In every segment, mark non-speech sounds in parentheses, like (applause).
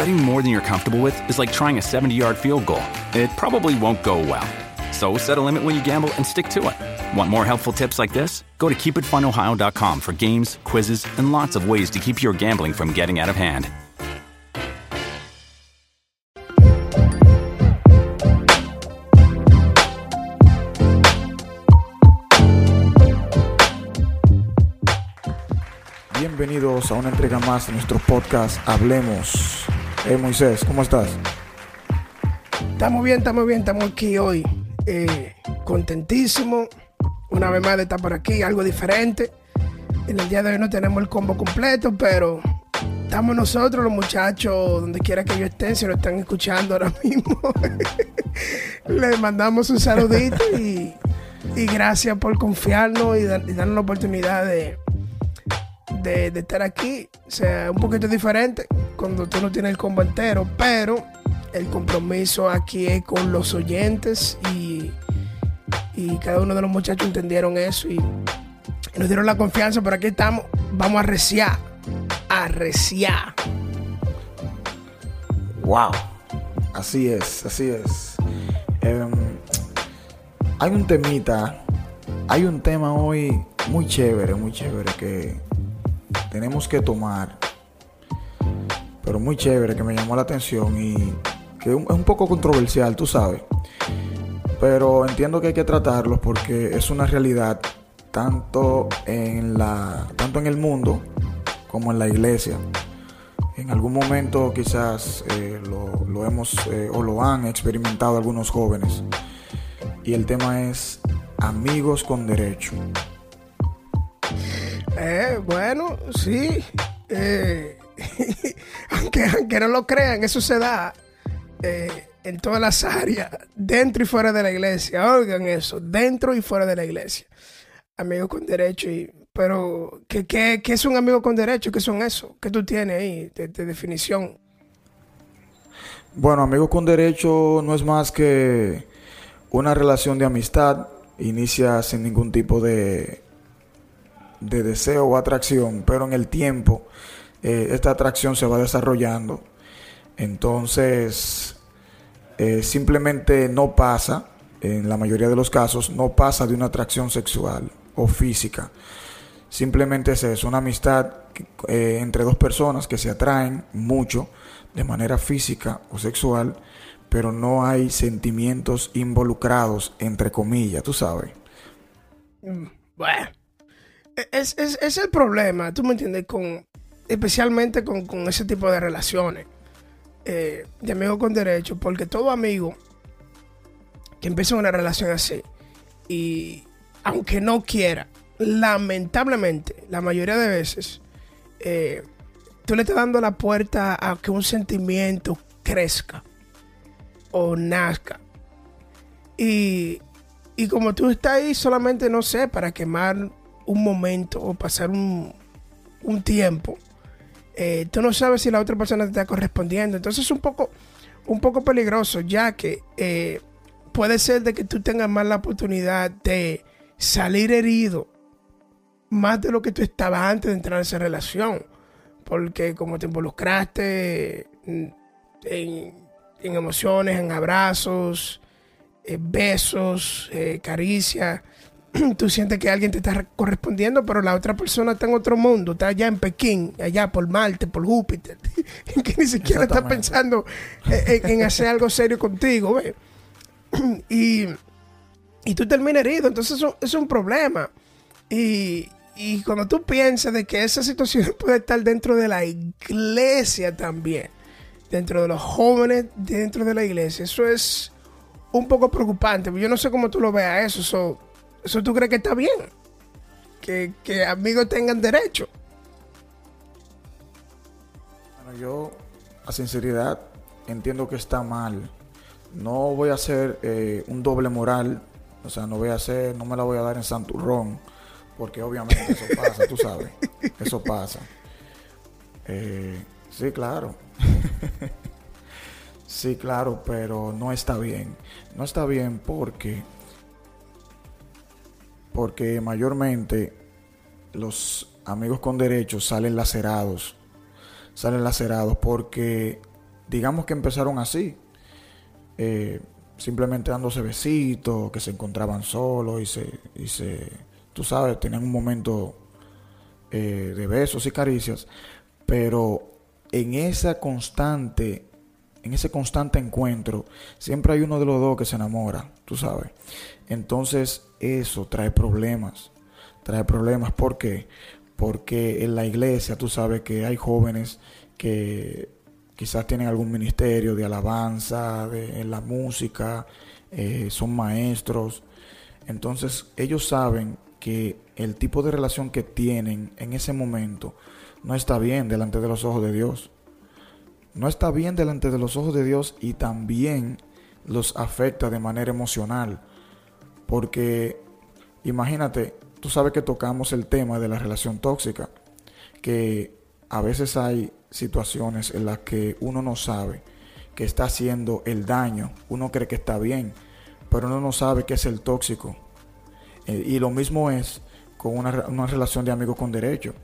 Betting more than you're comfortable with is like trying a 70 yard field goal. It probably won't go well. So set a limit when you gamble and stick to it. Want more helpful tips like this? Go to keepitfunohio.com for games, quizzes, and lots of ways to keep your gambling from getting out of hand. Bienvenidos a una entrega más de nuestro podcast Hablemos. Hey Moisés, ¿cómo estás? Estamos bien, estamos bien, estamos aquí hoy. Eh, contentísimo. Una vez más de estar por aquí, algo diferente. En el día de hoy no tenemos el combo completo, pero estamos nosotros, los muchachos, donde quiera que ellos estén, si nos están escuchando ahora (laughs) mismo. Les mandamos un saludito y, gracias por confiarnos y darnos la oportunidad de, de, estar aquí. Sea, un poquito diferente cuando tú no tienes el combo entero, pero el compromiso aquí es con los oyentes y, y cada uno de los muchachos entendieron eso y, nos dieron la confianza, pero aquí estamos, vamos a reciar, a reciar. Wow. Así es, así es. Em, hay un temita, hay un tema hoy muy chévere, muy chévere que tenemos que tomar. Pero muy chévere, que me llamó la atención y que es un- poco controversial, tú sabes. Pero entiendo que hay que tratarlo porque es una realidad tanto en la tanto en el mundo como en la iglesia. En algún momento quizás eh, lo, lo hemos eh, o lo han experimentado algunos jóvenes. Y el tema es amigos con derecho. Eh, bueno, sí. Eh, (laughs) aunque, aunque no lo crean, eso se da eh, en todas las áreas, dentro y fuera de la iglesia. Oigan eso, dentro y fuera de la iglesia. Amigos con derecho. Y, pero, ¿qué, qué, qué es un amigo con derecho? ¿Qué son eso? ¿Qué tú tienes ahí de, de definición? Bueno, amigos con derecho no es más que una relación de amistad. Inicia sin ningún tipo de, de deseo o atracción, pero en el tiempo eh, esta atracción se va desarrollando. Entonces, eh, simplemente no pasa, en la mayoría de los casos, no pasa de una atracción sexual o física. Simplemente es eso, una amistad eh, entre dos personas que se atraen mucho de manera física o sexual, pero no hay sentimientos involucrados, entre comillas, tú sabes. Bueno, e, es, es, el problema, tú me entiendes, con, especialmente con, con ese tipo de relaciones eh, de amigo con derecho, porque todo amigo que empieza una relación así y aunque no quiera, lamentablemente, la mayoría de veces, eh, tú le estás dando la puerta a que un sentimiento crezca o nazca. Y, y como tú estás ahí solamente, no sé, para quemar un momento o pasar un, un tiempo, eh, tú no sabes si la otra persona te está correspondiendo. Entonces es un poco, un poco peligroso, ya que eh, puede ser de que tú tengas más la oportunidad de salir herido más de lo que tú estabas antes de entrar en esa relación. Porque como te involucraste en, emociones, en abrazos, eh, besos, eh, caricias, (clears throat) tú sientes que alguien te está correspondiendo, pero la otra persona está en otro mundo, está allá en Pekín, allá por Marte, por Júpiter, (laughs) que ni siquiera está pensando eh, en, en hacer algo serio contigo, ¿ves? (clears throat) y, y tú terminas herido, entonces eso, eso es un problema. Y, y cuando tú piensas de que esa situación (laughs) puede estar dentro de la iglesia también, dentro de los jóvenes dentro de la iglesia, eso es un poco preocupante. Yo no sé cómo tú lo veas eso. Eso, eso tú crees que está bien. Que, que amigos tengan derecho. Bueno, yo, a sinceridad, entiendo que está mal. No voy a hacer eh, un doble moral, o sea, no voy a hacer, no me la voy a dar en santurrón, porque obviamente eso (laughs) pasa, tú sabes, eso pasa. Eh, sí, claro. (laughs) sí, claro, pero no está bien. No está bien porque porque mayormente los amigos con derechos salen lacerados. Salen lacerados porque digamos que empezaron así. Eh, simplemente dándose besitos, que se encontraban solos y se, y se tú sabes, tenían un momento eh, de besos y caricias, pero en esa constante, en ese constante encuentro, siempre hay uno de los dos que se enamora, tú sabes. Entonces eso trae problemas, trae problemas, ¿por qué? Porque en la iglesia tú sabes que hay jóvenes que quizás tienen algún ministerio de alabanza, de, la música, eh, son maestros. Entonces ellos saben que el tipo de relación que tienen en ese momento no está bien delante de los ojos de Dios. No está bien delante de los ojos de Dios y también los afecta de manera emocional. Porque imagínate, tú sabes que tocamos el tema de la relación tóxica, que a veces hay situaciones en las que uno no sabe que está haciendo el daño, uno cree que está bien, pero uno no sabe que es el tóxico. Eh, y lo mismo es con una, una relación de amigos con derecho.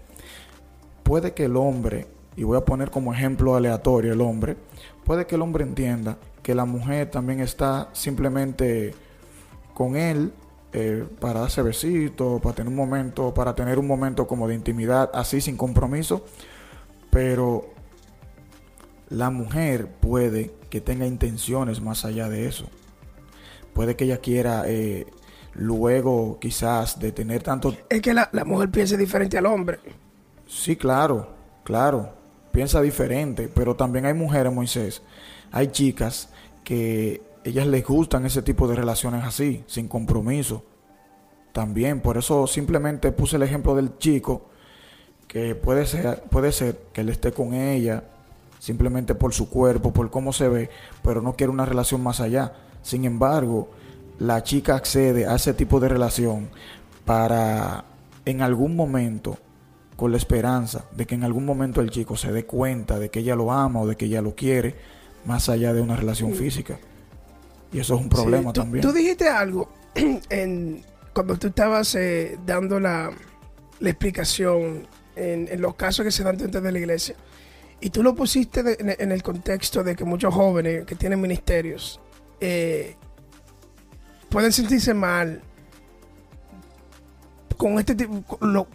Puede que el hombre, y voy a poner como ejemplo aleatorio el hombre, puede que el hombre entienda que la mujer también está simplemente con él eh, para darse besitos, para tener un momento, para tener un momento como de intimidad, así sin compromiso, pero la mujer puede que tenga intenciones más allá de eso. Puede que ella quiera eh, luego quizás de tener tanto... Es que la, la mujer piensa diferente al hombre. Sí, claro, claro. Piensa diferente, pero también hay mujeres, Moisés. Hay chicas que ellas les gustan ese tipo de relaciones así, sin compromiso. También, por eso simplemente puse el ejemplo del chico que puede ser, puede ser que él esté con ella simplemente por su cuerpo, por cómo se ve, pero no quiere una relación más allá. Sin embargo, la chica accede a ese tipo de relación para en algún momento, con la esperanza de que en algún momento el chico se dé cuenta de que ella lo ama o de que ella lo quiere, más allá de una relación física. Y eso es un problema Sí, tú- también. Tú dijiste algo (clears throat) en, cuando tú estabas eh, dando la, la explicación en, en los casos que se dan dentro de la iglesia. Y tú lo pusiste de- en, en el contexto de que muchos jóvenes que tienen ministerios eh, pueden sentirse mal con este tipo,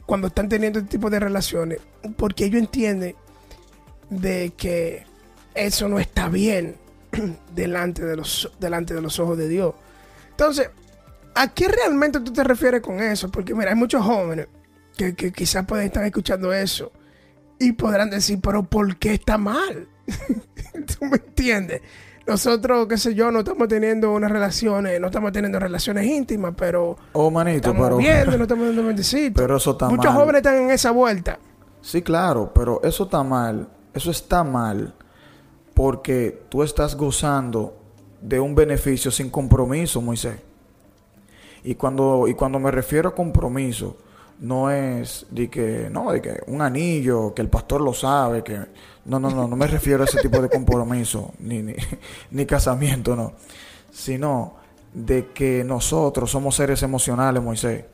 cuando están teniendo este tipo de relaciones, porque ellos entienden de que eso no está bien (clears throat) delante de los delante de los ojos de Dios. Entonces, ¿a qué realmente tú te refieres con eso? Porque mira, hay muchos jóvenes que, que quizás pueden estar escuchando eso y podrán decir, pero ¿por qué está mal? (laughs) ¿Tú me entiendes? Nosotros, qué sé yo, no estamos teniendo unas relaciones, no estamos teniendo relaciones íntimas, pero Oh, manito, estamos pero... viendo, no (laughs) estamos dando bendecitos. Pero eso está Muchos mal. jóvenes están en esa vuelta. Sí, claro, pero eso está mal. Eso está mal porque tú estás gozando de un beneficio sin compromiso, Moisés. Y cuando, y cuando me refiero a compromiso, no es de que, no, de que un anillo, que el pastor lo sabe, que... No, no, no, no me refiero a ese tipo de compromiso, (laughs) ni, ni, ni casamiento, no. Sino de que nosotros somos seres emocionales, Moisés.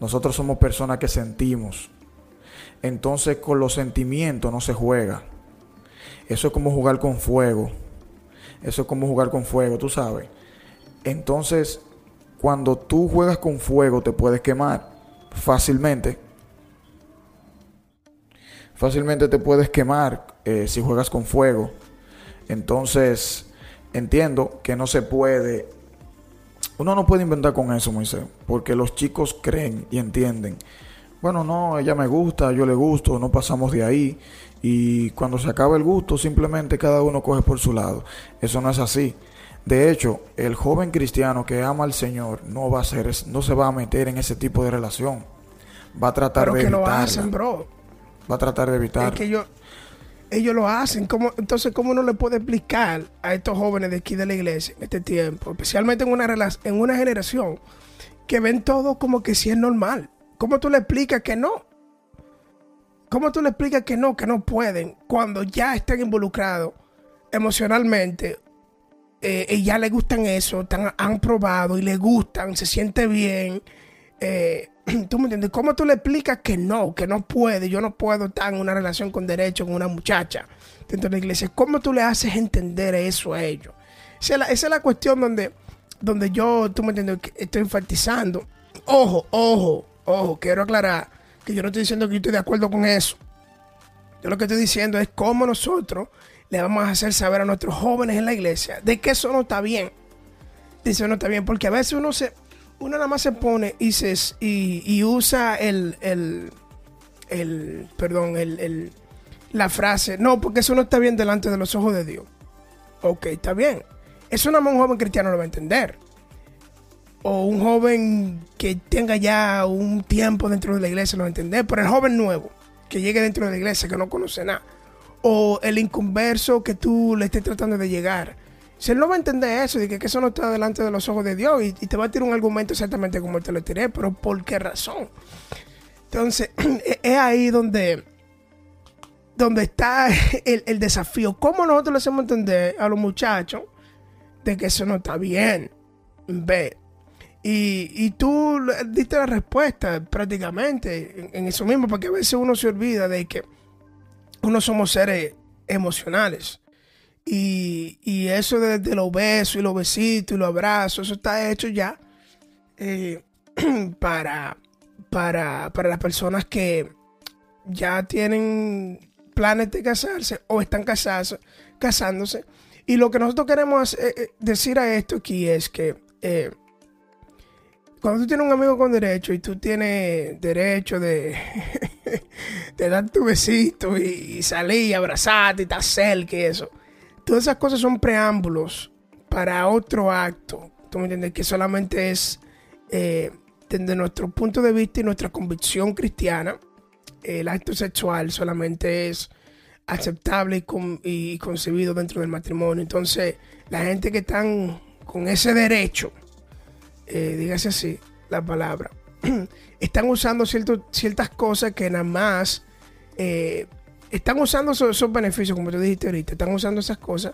Nosotros somos personas que sentimos. Entonces con los sentimientos no se juega. Eso es como jugar con fuego. Eso es como jugar con fuego, tú sabes. Entonces, cuando tú juegas con fuego te puedes quemar fácilmente. Fácilmente te puedes quemar eh, si juegas con fuego. Entonces, entiendo que no se puede... Uno no puede inventar con eso, Moisés, porque los chicos creen y entienden bueno, no, ella me gusta, yo le gusto, no pasamos de ahí. Y cuando se acaba el gusto, simplemente cada uno coge por su lado. Eso no es así. De hecho, el joven cristiano que ama al Señor no va a ser, no se va a meter en ese tipo de relación. Va a tratar Pero de que lo evitarla. hacen, bro. Va a tratar de evitar. Es que yo. ellos lo hacen. ¿Cómo, entonces, ¿cómo uno le puede explicar a estos jóvenes de aquí de la iglesia en este tiempo, especialmente en una, en una generación que ven todo como que si es normal? ¿Cómo tú le explicas que no? ¿Cómo tú le explicas que no, que no pueden cuando ya están involucrados emocionalmente eh, ya les gustan eso, han probado y les gustan, se siente bien? Eh, (clears throat) ¿Tú me entiendes? ¿Cómo tú le explicas que no, que no puede? Yo no puedo estar en una relación con derecho con una muchacha dentro de la iglesia. ¿Cómo tú le haces entender eso a ellos? Esa es la, cuestión donde, donde yo, tú me entiendes, estoy enfatizando. Ojo, ojo, ojo, quiero aclarar que yo no estoy diciendo que yo estoy de acuerdo con eso. Yo lo que estoy diciendo es cómo nosotros le vamos a hacer saber a nuestros jóvenes en la iglesia de que eso no está bien. Eso no está bien, porque a veces uno se, uno nada más se pone y, se, y, usa el, el, el perdón, el, el, la frase, no, porque eso no está bien delante de los ojos de Dios. Ok, está bien. Eso nada más un joven cristiano lo va a entender. O un joven que tenga ya un tiempo dentro de la iglesia lo va a entender. Pero el joven nuevo, que llegue dentro de la iglesia, que no conoce nada. O el inconverso que tú le estés tratando de llegar si él no va a entender eso, de que, eso no está delante de los ojos de Dios y, te va a tirar un argumento exactamente como te lo tiré, pero ¿por qué razón? Entonces, (clears throat) es ahí donde, donde está (laughs) el, desafío. ¿Cómo nosotros le hacemos entender a los muchachos de que eso no está bien? Ve. Y, y tú diste la respuesta prácticamente en, en eso mismo, porque a veces uno se olvida de que uno somos seres emocionales. Y, eso de, los besos y los besitos y los abrazos, eso está hecho ya eh, (clears throat) para, para, las personas que ya tienen planes de casarse o están casándose. Y lo que nosotros queremos eh, eh, decir a esto aquí es que cuando tú tienes un amigo con derecho y tú tienes derecho de, (laughs) (laughs) de dar tu besito y, y abrazarte y estar cerca y eso Todas esas cosas son preámbulos para otro acto. ¿Tú me entiendes? Que solamente es, eh, desde nuestro punto de vista y nuestra convicción cristiana, el acto sexual solamente es aceptable y, concebido dentro del matrimonio. Entonces, la gente que están con ese derecho, eh, dígase así la palabra, (clears throat) están usando ciertas cosas que nada más eh, están usando esos, beneficios, como tú dijiste ahorita, están usando esas cosas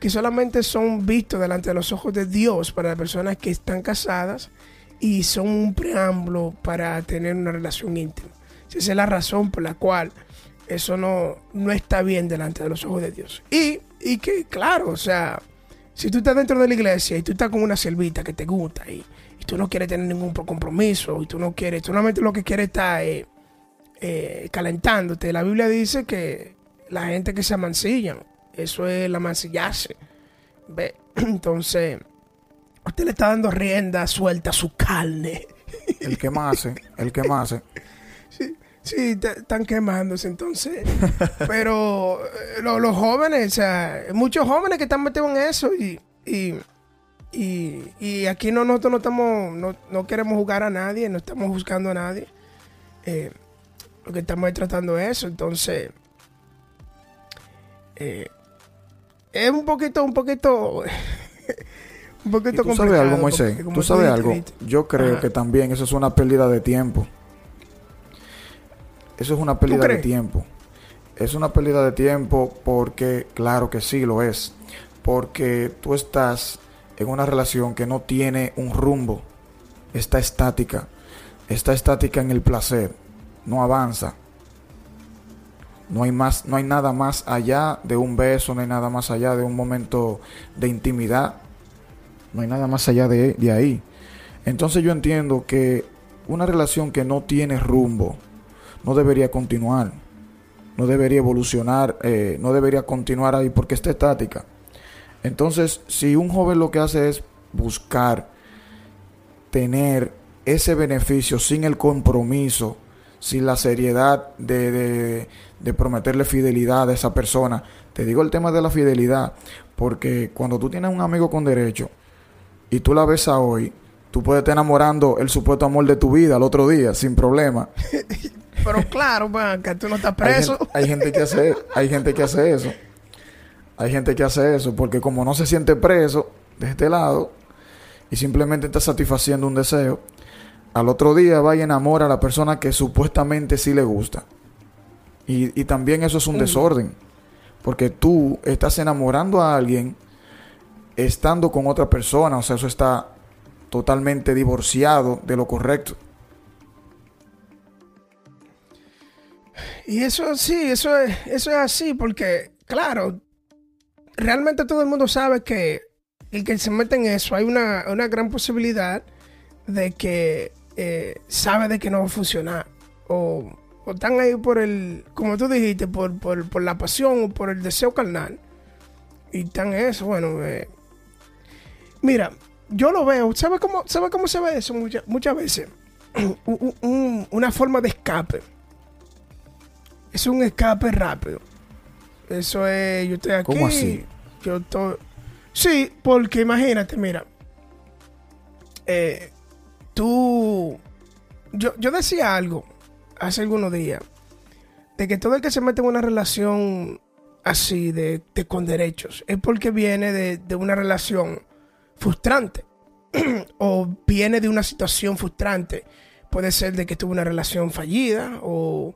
que solamente son vistos delante de los ojos de Dios para las personas que están casadas y son un preámbulo para tener una relación íntima. Esa es la razón por la cual eso no, no está bien delante de los ojos de Dios. Y, y que, claro, o sea, si tú estás dentro de la iglesia y tú estás con una selvita que te gusta y, y tú no quieres tener ningún compromiso y tú no quieres, tú solamente lo que quieres estar eh, eh, calentándote. La Biblia dice que la gente que se amancillan, eso es la mancillarse. ¿Ve? (clears throat) Entonces, usted le está dando rienda suelta a su carne. (laughs) El que más el que más Sí, sí están quemándose entonces. Pero eh, los jóvenes, o sea, muchos jóvenes que están metidos en eso y, y, y, aquí no, nosotros no estamos, no, no, queremos jugar a nadie, no estamos buscando a nadie. Eh, lo que estamos tratando eso. Entonces, eh, es un poquito, un poquito, (laughs) un poquito ¿Tú sabes algo, Moisés? ¿Tú sabes algo? Yo creo que también eso es una pérdida de tiempo. Eso es una pérdida de tiempo. Es una pérdida de tiempo porque, claro que sí lo es. Porque tú estás en una relación que no tiene un rumbo. Está estática. Está estática en el placer no avanza. No hay, más, no hay nada más allá de un beso, no hay nada más allá de un momento de intimidad. No hay nada más allá de, ahí. Entonces yo entiendo que una relación que no tiene rumbo no debería continuar. No debería evolucionar, eh, no debería continuar ahí porque está estática. Entonces, si un joven lo que hace es buscar tener ese beneficio sin el compromiso sin la seriedad de, de, prometerle fidelidad a esa persona. Te digo el tema de la fidelidad, porque cuando tú tienes un amigo con derecho y tú la ves a hoy, tú puedes estar enamorando el supuesto amor de tu vida al otro día, sin problema. (laughs) pero claro, que tú no estás preso. Hay gente, que hace, hay gente que hace eso. Hay gente que hace eso porque como no se siente preso de este lado y simplemente está satisfaciendo un deseo, al otro día va y enamora a la persona que supuestamente sí le gusta. Y, y también eso es un mm. desorden. Porque tú estás enamorando a alguien estando con otra persona. O sea, eso está totalmente divorciado de lo correcto. Y eso sí, eso es, eso es así, porque, claro, realmente todo el mundo sabe que el que se mete en eso, hay una, una gran posibilidad de que eh, sabe de que no va a funcionar. O, están ahí por el, como tú dijiste, por, por, la pasión o por el deseo carnal. Y están eso, bueno. Eh, mira, yo lo veo, ¿sabe cómo, sabe cómo se ve eso muchas veces? (clears throat) una forma de escape. Es un escape rápido. Eso es, yo estoy aquí. ¿Cómo así? Yo estoy... Sí, porque imagínate, mira. Eh, tú. Yo, yo decía algo hace algunos días. De que todo el que se mete en una relación así, de, con derechos, es porque viene de, una relación frustrante. (clears throat) o viene de una situación frustrante. Puede ser de que tuvo una relación fallida o,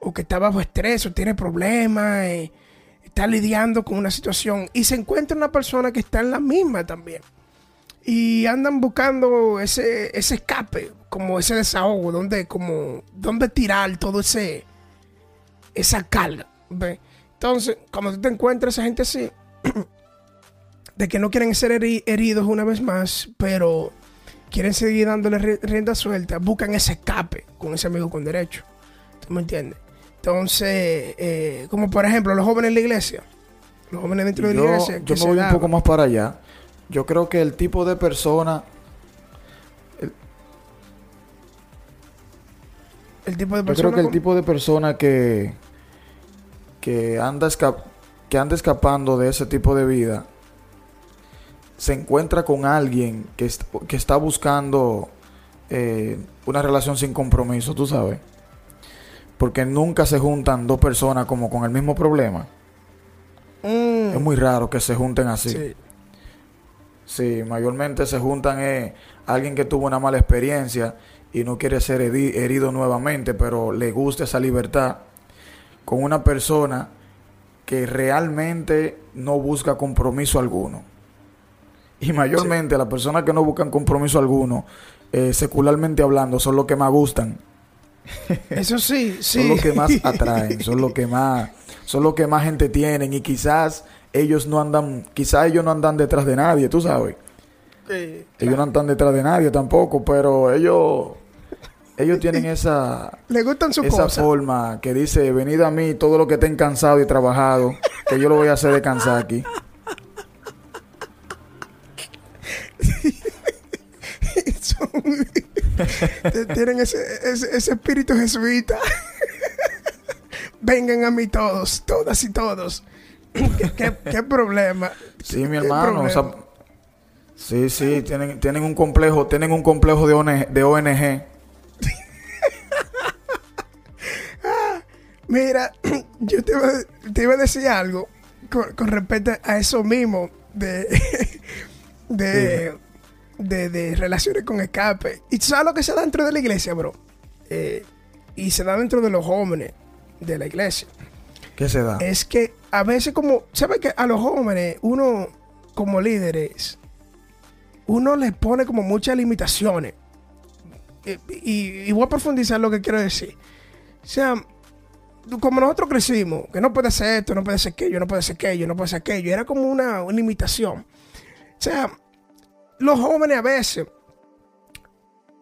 o que está bajo estrés o tiene problemas, y está lidiando con una situación y se encuentra una persona que está en la misma también y andan buscando ese, ese escape, como ese desahogo, donde, como, donde tirar todo ese, esa carga. Entonces, cuando tú te encuentras esa gente así, (clears throat) de que no quieren ser heridos una vez más, pero quieren seguir dándole rienda suelta, buscan ese escape con ese amigo con derecho. ¿Tú me entiendes? Entonces, eh, como por ejemplo los jóvenes en la iglesia, los jóvenes dentro de la iglesia. Yo me voy un poco más para allá. Yo creo que el tipo de persona. El, tipo de persona. Yo creo que el tipo de persona que. que anda, que anda escapando de ese tipo de vida. se encuentra con alguien que, que está buscando eh, una relación sin compromiso, tú sabes. Porque nunca se juntan dos personas como con el mismo problema. Mm. Es muy raro que se junten así. Sí. Sí, mayormente se juntan eh, alguien que tuvo una mala experiencia y no quiere ser herido nuevamente, pero le gusta esa libertad, con una persona que realmente no busca compromiso alguno. Y mayormente las personas que no buscan compromiso alguno, eh, secularmente hablando, son los que más gustan. (laughs) Eso sí, sí. Son los que más atraen, son los que más, son los que más gente tienen y quizás ellos no andan, quizás ellos no andan detrás de nadie, tú sabes. Ellos no andan detrás de nadie tampoco, pero ellos ellos tienen esa (laughs) Le gustan esa forma que dice, venid a mí todo lo que estén cansado y trabajado, que yo lo voy a hacer descansar aquí. (laughs) (laughs) tienen ese, ese espíritu jesuita. (laughs) Vengan a mí todos, todas y todos (clears throat) ¿Qué, problema? Sí, mi hermano. sí, sí, tienen, tienen un complejo, tienen un complejo de ONG. De ONG. (laughs) mira, (clears throat) yo te iba, a decir algo con, respecto a eso mismo de, de, de, relaciones con escape. ¿Y sabes lo que se da dentro de la iglesia, bro? Eh, y se da dentro de los jóvenes de la iglesia. ¿Qué se da? Es que a veces como, ¿sabes que a los jóvenes uno como líderes, uno les pone como muchas limitaciones? Y, voy a profundizar lo que quiero decir. O sea, como nosotros crecimos, que no puede ser esto, no puede ser aquello, no puede ser aquello, no puede ser aquello, era como una, una limitación. O sea, los jóvenes a veces,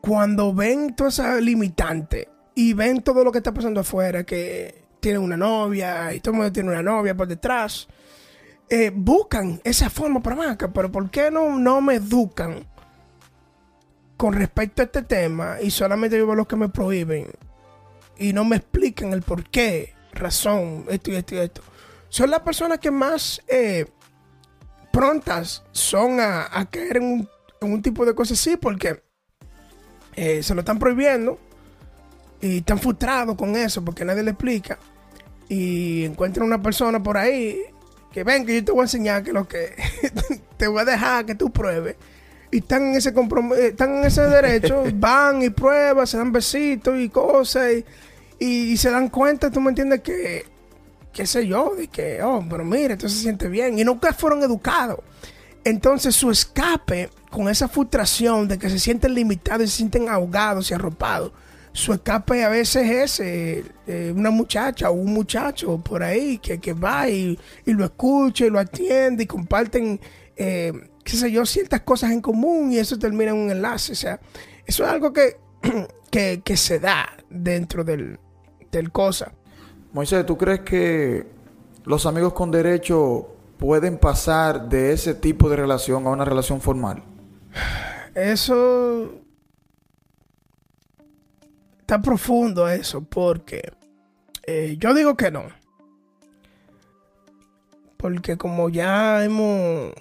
cuando ven toda esa limitante y ven todo lo que está pasando afuera, que tienen una novia y todo el mundo tiene una novia por detrás. Eh, buscan esa forma para marca, pero ¿por qué no, no me educan con respecto a este tema y solamente yo veo los que me prohíben y no me explican el por qué, razón, esto y esto y esto? Son las personas que más eh, prontas son a, caer en un, tipo de cosas así porque eh, se lo están prohibiendo y están frustrados con eso porque nadie le explica. Y encuentran una persona por ahí que ven que yo te voy a enseñar que lo que (laughs) te voy a dejar que tú pruebes y están en ese eh, están en ese derecho, (laughs) van y prueban, se dan besitos y cosas y, y, se dan cuenta, tú me entiendes que qué sé yo, de que, oh, pero mire, esto se siente bien y nunca fueron educados. Entonces su escape con esa frustración de que se sienten limitados y se sienten ahogados y arropados, su escape a veces es eh, eh, una muchacha o un muchacho por ahí que, va y, lo escucha y lo atiende y comparten, eh, qué sé yo, ciertas cosas en común y eso termina en un enlace. O sea, eso es algo que, (clears throat) que, se da dentro del, del cosa. Moisés, ¿tú crees que los amigos con derecho pueden pasar de ese tipo de relación a una relación formal? Eso está profundo eso, porque eh, yo digo que no. Porque como ya hemos,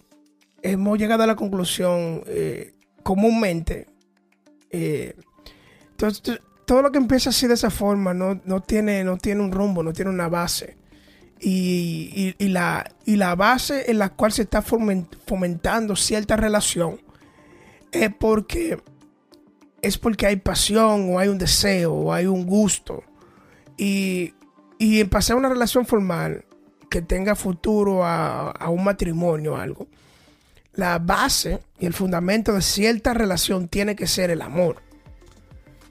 hemos llegado a la conclusión eh, comúnmente, eh, entonces, todo lo que empieza así de esa forma no, tiene, no tiene un rumbo, no tiene una base. Y, la, y la base en la cual se está fomentando cierta relación es porque es porque hay pasión o hay un deseo o hay un gusto. Y, y pasar una relación formal que tenga futuro a, a un matrimonio o algo, la base y el fundamento de cierta relación tiene que ser el amor.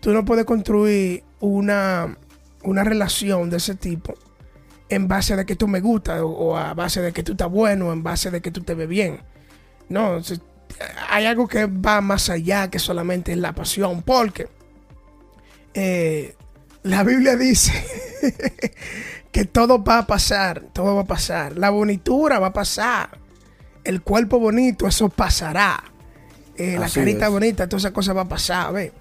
Tú no puedes construir una, una relación de ese tipo en base de que tú me gustas o, a base de que tú estás bueno o en base de que tú te ves bien. No, hay algo que va más allá que solamente la pasión, porque eh, la Biblia dice (laughs) que todo va a pasar, todo va a pasar. La bonitura va a pasar, el cuerpo bonito, eso pasará. Eh, la carita bonita, todas esas cosas va a pasar, ¿ves?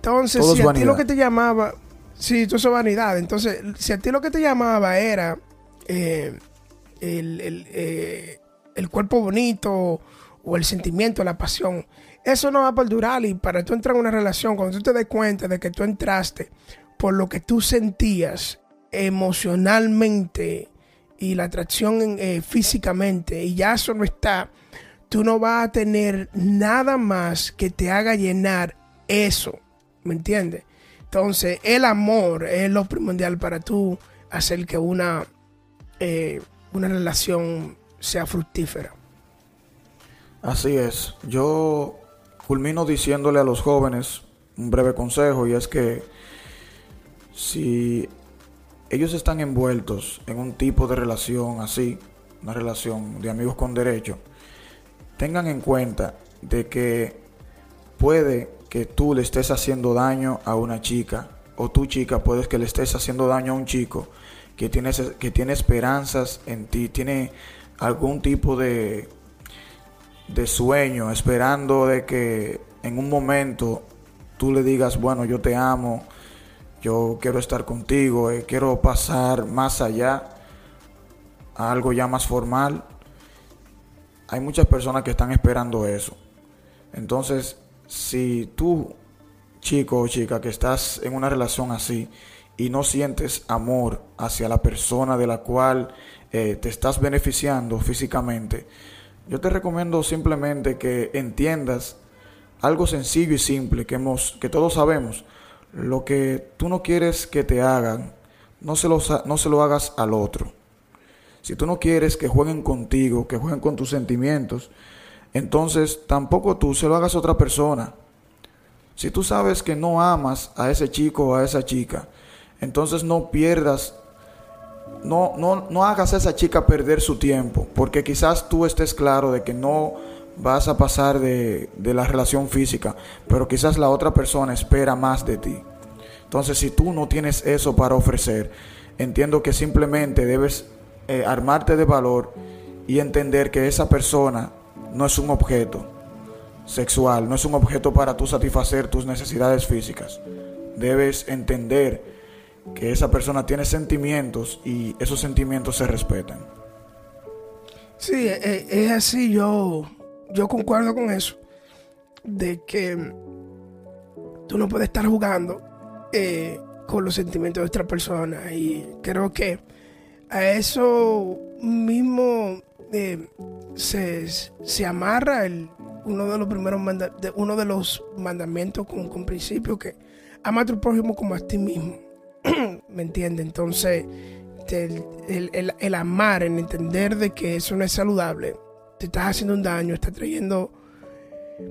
Entonces, si a ti lo que te llamaba, sí, todo eso es vanidad. Entonces, si a ti lo que te llamaba era eh, el, el cuerpo bonito, o el sentimiento, la pasión. Eso no va a perdurar y para tú entrar en una relación, cuando tú te des cuenta de que tú entraste por lo que tú sentías emocionalmente y la atracción eh, físicamente y ya eso no está, tú no vas a tener nada más que te haga llenar eso, ¿me? Entonces el amor es lo primordial para tú hacer que una, eh, una relación sea fructífera. Así es. Yo culmino diciéndole a los jóvenes un breve consejo y es que si ellos están envueltos en un tipo de relación así, una relación de amigos con derecho, tengan en cuenta de que puede que tú le estés haciendo daño a una chica o tu chica puedes que le estés haciendo daño a un chico que tiene, que tiene esperanzas en ti, tiene algún tipo de de sueño, esperando de que en un momento tú le digas, bueno, yo te amo, yo quiero estar contigo, eh, quiero pasar más allá a algo ya más formal. Hay muchas personas que están esperando eso. Entonces, si tú, chico o chica, que estás en una relación así y no sientes amor hacia la persona de la cual eh, te estás beneficiando físicamente, yo te recomiendo simplemente que entiendas algo sencillo y simple que, hemos, que todos sabemos. Lo que tú no quieres que te hagan, no se, lo, no se lo hagas al otro. Si tú no quieres que jueguen contigo, que jueguen con tus sentimientos, entonces tampoco tú se lo hagas a otra persona. Si tú sabes que no amas a ese chico o a esa chica, entonces no pierdas no, no, no hagas a esa chica perder su tiempo, porque quizás tú estés claro de que no vas a pasar de, la relación física, pero quizás la otra persona espera más de ti. Entonces, si tú no tienes eso para ofrecer, entiendo que simplemente debes eh, armarte de valor y entender que esa persona no es un objeto sexual, no es un objeto para tú satisfacer tus necesidades físicas. Debes entender que esa persona tiene sentimientos y esos sentimientos se respetan. Sí, e, e, es, así, yo, yo concuerdo con eso, de que tú no puedes estar jugando eh, con los sentimientos de otra persona. Y creo que a eso mismo eh, se, amarra el, uno de los primeros uno de los mandamientos con, con principio que ama a tu prójimo como a ti mismo. (clears throat) ¿Me entiendes? Entonces, el, el, amar, el entender de que eso no es saludable, te estás haciendo un daño, estás trayendo,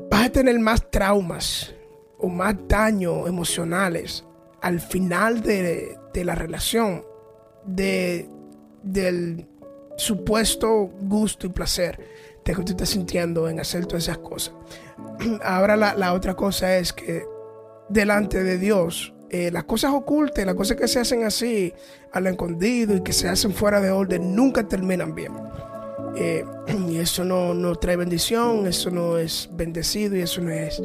vas a tener más traumas o más daños emocionales al final de, de la relación, de, del supuesto gusto y placer de que tú estás sintiendo en hacer todas esas cosas. (clears throat) Ahora la, la otra cosa es que delante de Dios, eh, las cosas ocultas, las cosas que se hacen así, a lo escondido y que se hacen fuera de orden, nunca terminan bien. Eh, (clears throat) y eso no, no, trae bendición, eso no es bendecido y eso no es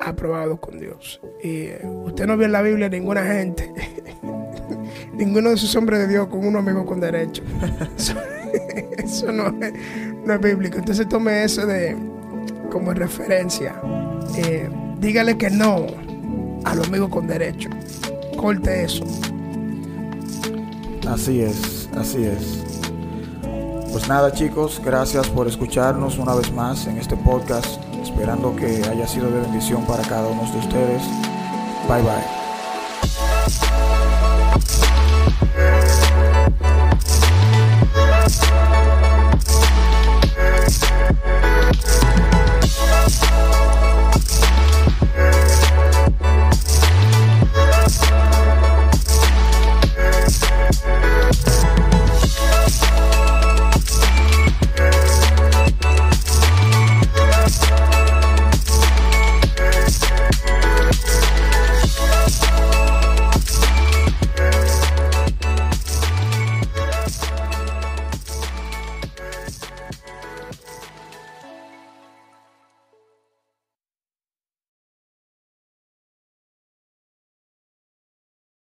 aprobado con Dios. Eh, usted no ve en la Biblia ninguna gente, (laughs) ninguno de esos hombres de Dios con un amigo con derecho. (laughs) (laughs) Eso, no, es, no, es, bíblico. Entonces tome eso de como referencia. dígale que no a los amigos con derecho. Corte eso. Así es, así es. Pues nada chicos, gracias por escucharnos una vez más en este podcast, esperando que haya sido de bendición para cada uno de ustedes. Bye bye. Thank